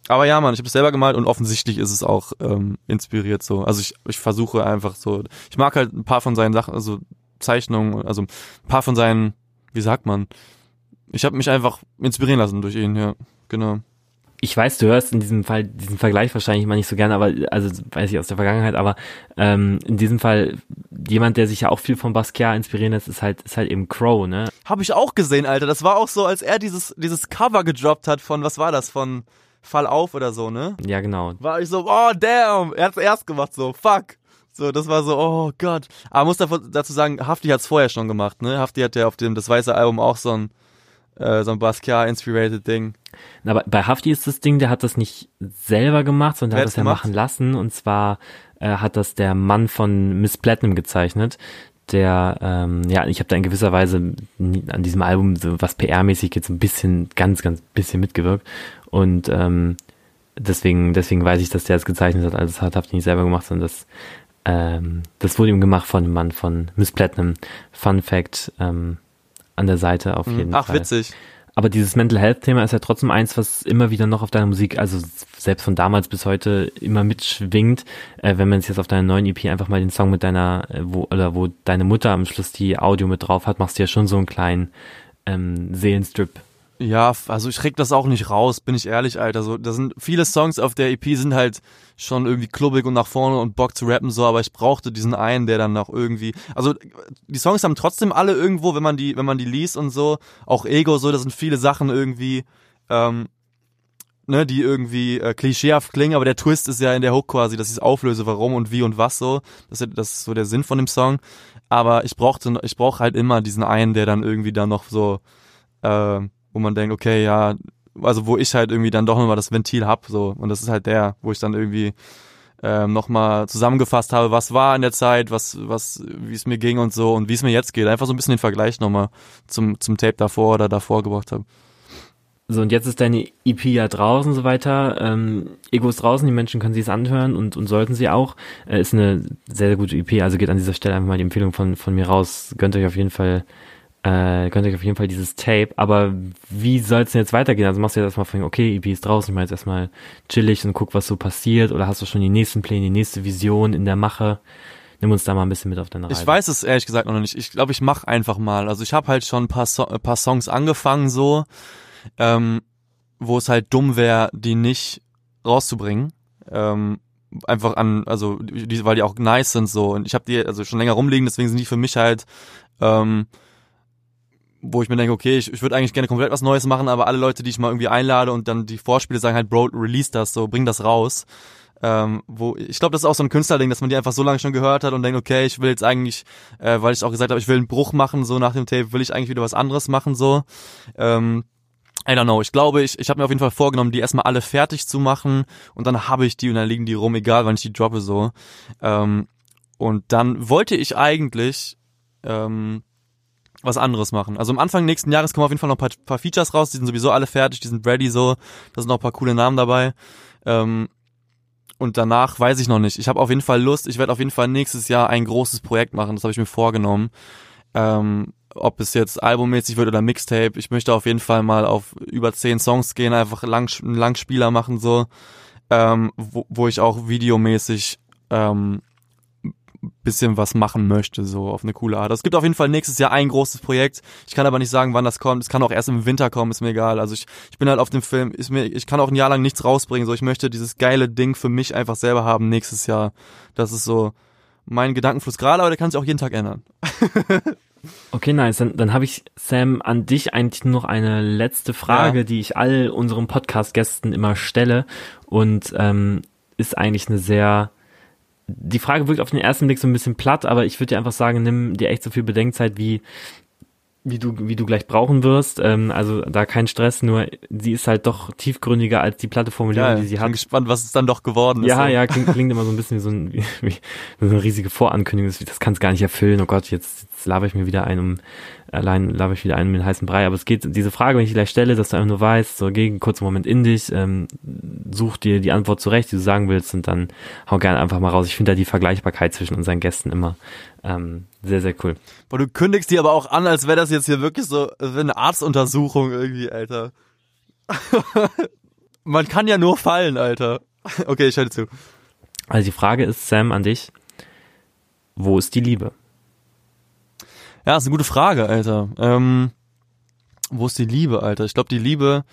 aber ja, man, ich habe es selber gemalt und offensichtlich ist es auch ähm, inspiriert so. Also ich, ich versuche einfach so, ich mag halt ein paar von seinen Sachen, also Zeichnungen, also ein paar von seinen, wie sagt man, ich habe mich einfach inspirieren lassen durch ihn, ja, genau. Ich weiß, du hörst in diesem Fall diesen Vergleich wahrscheinlich mal nicht so gerne, aber also weiß ich aus der Vergangenheit, aber ähm, in diesem Fall jemand, der sich ja auch viel von Basquiat inspirieren lässt, ist halt ist halt eben Crow, ne? Habe ich auch gesehen, Alter. Das war auch so, als er dieses dieses Cover gedroppt hat von was war das von Fall auf oder so, ne? Ja, genau. War ich so, oh damn, er hat's erst gemacht, so fuck. So, das war so, oh Gott. Aber muss dazu sagen, Hafti hat's vorher schon gemacht, ne? Hafti hat ja auf dem das weiße Album auch so ein äh, so ein Basquiat-inspirated Ding. Aber bei Hafti ist das Ding, der hat das nicht selber gemacht, sondern Wer hat das ja machen lassen. Und zwar äh, hat das der Mann von Miss Platinum gezeichnet. Der, ähm, ja, ich habe da in gewisser Weise an diesem Album, so was PR-mäßig jetzt ein bisschen, ganz, ganz bisschen mitgewirkt. Und ähm, deswegen, deswegen weiß ich, dass der es gezeichnet hat. Also das hat Hafti nicht selber gemacht, sondern das ähm, das wurde ihm gemacht von dem Mann von Miss Platinum. Fun Fact, ähm, an der Seite auf mhm. jeden Ach, Fall. Ach, witzig. Aber dieses Mental Health Thema ist ja trotzdem eins, was immer wieder noch auf deiner Musik, also selbst von damals bis heute immer mitschwingt. Äh, wenn man jetzt auf deiner neuen EP einfach mal den Song mit deiner, äh, wo, oder wo deine Mutter am Schluss die Audio mit drauf hat, machst du ja schon so einen kleinen ähm, Seelenstrip ja, also ich krieg das auch nicht raus, bin ich ehrlich, Alter. So, da sind viele Songs auf der EP sind halt schon irgendwie klubbig und nach vorne und Bock zu rappen so, aber ich brauchte diesen einen, der dann noch irgendwie, also die Songs haben trotzdem alle irgendwo, wenn man die, wenn man die liest und so, auch Ego so, da sind viele Sachen irgendwie, ähm, ne, die irgendwie äh, klischeehaft klingen, aber der Twist ist ja in der Hook quasi, dass ich es auflöse, warum und wie und was so. Das ist, das ist so der Sinn von dem Song. Aber ich brauchte, ich brauche halt immer diesen einen, der dann irgendwie dann noch so, äh, wo man denkt, okay, ja, also wo ich halt irgendwie dann doch nochmal das Ventil hab, so. Und das ist halt der, wo ich dann irgendwie ähm, nochmal zusammengefasst habe, was war in der Zeit, was, was, wie es mir ging und so und wie es mir jetzt geht. Einfach so ein bisschen den Vergleich nochmal zum, zum Tape davor oder davor gebracht habe. So, und jetzt ist deine EP ja draußen so weiter. Ähm, Ego ist draußen, die Menschen können sie es anhören und, und sollten sie auch. Äh, ist eine sehr, sehr gute EP, also geht an dieser Stelle einfach mal die Empfehlung von, von mir raus. Gönnt euch auf jeden Fall äh, könnt ihr auf jeden Fall dieses Tape, aber wie soll es denn jetzt weitergehen? Also machst du jetzt erstmal von, okay, EP ist draußen, ich mach jetzt erstmal chillig und guck, was so passiert, oder hast du schon die nächsten Pläne, die nächste Vision in der Mache? Nimm uns da mal ein bisschen mit auf deine Reise. Ich weiß es ehrlich gesagt noch nicht. Ich glaube, ich mach einfach mal. Also ich habe halt schon ein paar, so ein paar Songs angefangen so, ähm, wo es halt dumm wäre, die nicht rauszubringen. Ähm, einfach an, also die, weil die auch nice sind so. Und ich habe die also schon länger rumliegen, deswegen sind die für mich halt ähm, wo ich mir denke, okay, ich, ich würde eigentlich gerne komplett was Neues machen, aber alle Leute, die ich mal irgendwie einlade und dann die Vorspiele sagen halt, Bro, release das, so bring das raus. Ähm, wo ich glaube, das ist auch so ein Künstlerding, dass man die einfach so lange schon gehört hat und denkt, okay, ich will jetzt eigentlich, äh, weil ich auch gesagt habe, ich will einen Bruch machen, so nach dem Tape, will ich eigentlich wieder was anderes machen, so. Ähm, I don't know. Ich glaube, ich, ich habe mir auf jeden Fall vorgenommen, die erstmal alle fertig zu machen und dann habe ich die und dann liegen die rum, egal wann ich die droppe so. Ähm, und dann wollte ich eigentlich ähm, was anderes machen. Also am Anfang nächsten Jahres kommen auf jeden Fall noch ein paar, paar, Features raus, die sind sowieso alle fertig, die sind ready so, da sind noch ein paar coole Namen dabei. Ähm, und danach weiß ich noch nicht. Ich habe auf jeden Fall Lust, ich werde auf jeden Fall nächstes Jahr ein großes Projekt machen, das habe ich mir vorgenommen. Ähm, ob es jetzt albummäßig wird oder Mixtape, ich möchte auf jeden Fall mal auf über zehn Songs gehen, einfach lang, einen Langspieler machen so, ähm, wo, wo ich auch videomäßig ähm, bisschen was machen möchte, so auf eine coole Art. Es gibt auf jeden Fall nächstes Jahr ein großes Projekt. Ich kann aber nicht sagen, wann das kommt. Es kann auch erst im Winter kommen, ist mir egal. Also ich, ich bin halt auf dem Film, ist mir, ich kann auch ein Jahr lang nichts rausbringen. So, ich möchte dieses geile Ding für mich einfach selber haben nächstes Jahr. Das ist so mein Gedankenfluss gerade, aber der kann sich auch jeden Tag ändern. Okay, nice. Dann, dann habe ich, Sam, an dich eigentlich nur noch eine letzte Frage, Ja. die ich all unseren Podcast-Gästen immer stelle und ähm, ist eigentlich eine sehr die Frage wirkt auf den ersten Blick so ein bisschen platt, aber ich würde dir einfach sagen, nimm dir echt so viel Bedenkzeit, wie wie du wie du gleich brauchen wirst. Ähm, also da kein Stress, nur sie ist halt doch tiefgründiger als die platte Formulierung, Ja, die ich sie bin hat. gespannt, was es dann doch geworden ist. Ja, ja, klingt, klingt immer so ein bisschen wie so, ein, wie, wie so eine riesige Vorankündigung. Das, das kann es gar nicht erfüllen. Oh Gott, jetzt, jetzt laber ich mir wieder ein um allein laber ich wieder ein um den heißen Brei. Aber es geht diese Frage, wenn ich die gleich stelle, dass du einfach nur weißt, so geh einen kurzen Moment in dich, ähm, such dir die Antwort zurecht, die du sagen willst, und dann hau gerne einfach mal raus. Ich finde da die Vergleichbarkeit zwischen unseren Gästen immer ähm, sehr, sehr cool. Boah, du kündigst die aber auch an, als wäre das jetzt hier wirklich so wär eine Arztuntersuchung irgendwie, Alter. Man kann ja nur fallen, Alter. Okay, ich höre dir zu. Also die Frage ist, Sam, an dich, wo ist die Liebe? Ja, ist eine gute Frage, Alter. Ähm, wo ist die Liebe, Alter? Ich glaube, die Liebe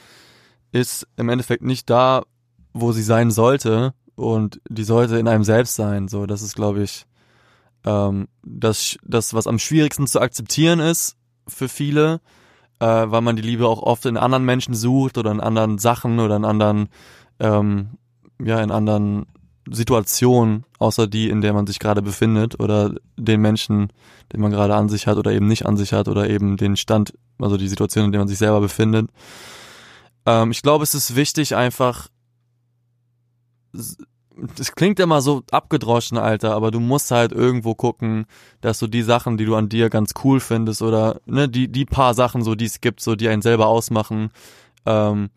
ist im Endeffekt nicht da, wo sie sein sollte und die sollte in einem selbst sein. So, das ist, glaube ich, ähm, das, das, was am schwierigsten zu akzeptieren ist für viele, äh, weil man die Liebe auch oft in anderen Menschen sucht oder in anderen Sachen oder in anderen, ähm, ja, in anderen Situationen, außer die, in der man sich gerade befindet oder den Menschen, den man gerade an sich hat oder eben nicht an sich hat oder eben den Stand, also die Situation, in der man sich selber befindet. Ähm, ich glaube, es ist wichtig einfach, es klingt immer so abgedroschen, Alter, aber du musst halt irgendwo gucken, dass du die Sachen, die du an dir ganz cool findest oder ne, die, die paar Sachen, so die es gibt, so die einen selber ausmachen, ähm,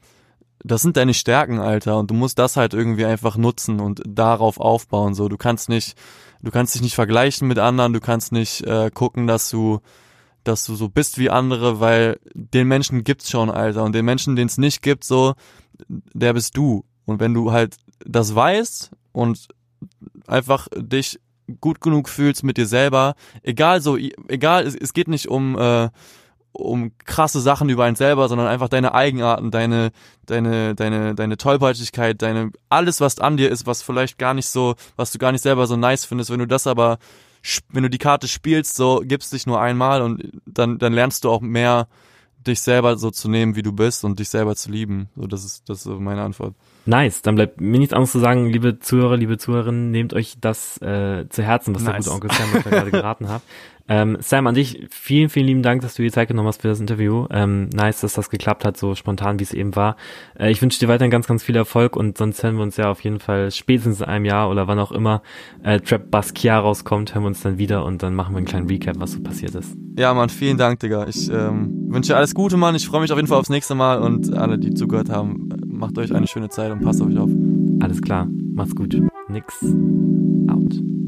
das sind deine Stärken, Alter, und du musst das halt irgendwie einfach nutzen und darauf aufbauen. So, du kannst nicht, du kannst dich nicht vergleichen mit anderen, du kannst nicht äh, gucken, dass du, dass du so bist wie andere, weil den Menschen gibt's schon, Alter, und den Menschen, den es nicht gibt, so, der bist du. Und wenn du halt das weißt und einfach dich gut genug fühlst mit dir selber, egal so, egal, es, es geht nicht um äh, um krasse Sachen über einen selber, sondern einfach deine Eigenarten, deine, deine, deine, deine Tollpatschigkeit, deine, alles, was an dir ist, was vielleicht gar nicht so, was du gar nicht selber so nice findest, wenn du das aber, wenn du die Karte spielst, so gibst dich nur einmal und dann, dann lernst du auch mehr, dich selber so zu nehmen, wie du bist und dich selber zu lieben. So, das ist, das ist meine Antwort. Nice, dann bleibt mir nichts anderes zu sagen, liebe Zuhörer, liebe Zuhörerinnen, nehmt euch das äh, zu Herzen, was der Nice. gute Onkel Sam gerade geraten hat. Ähm, Sam, an dich vielen, vielen lieben Dank, dass du dir Zeit genommen hast für das Interview. Ähm, nice, dass das geklappt hat, so spontan, wie es eben war. Äh, ich wünsche dir weiterhin ganz, ganz viel Erfolg und sonst hören wir uns ja auf jeden Fall spätestens in einem Jahr oder wann auch immer äh, Trap Basquiat rauskommt, hören wir uns dann wieder und dann machen wir einen kleinen Recap, was so passiert ist. Ja, Mann, vielen Dank, Digga. Ich ähm, wünsche dir alles Gute, Mann. Ich freue mich auf jeden Fall aufs nächste Mal und alle, die zugehört haben, macht euch eine schöne Zeit und passt auf euch auf. Alles klar, macht's gut. Nix out.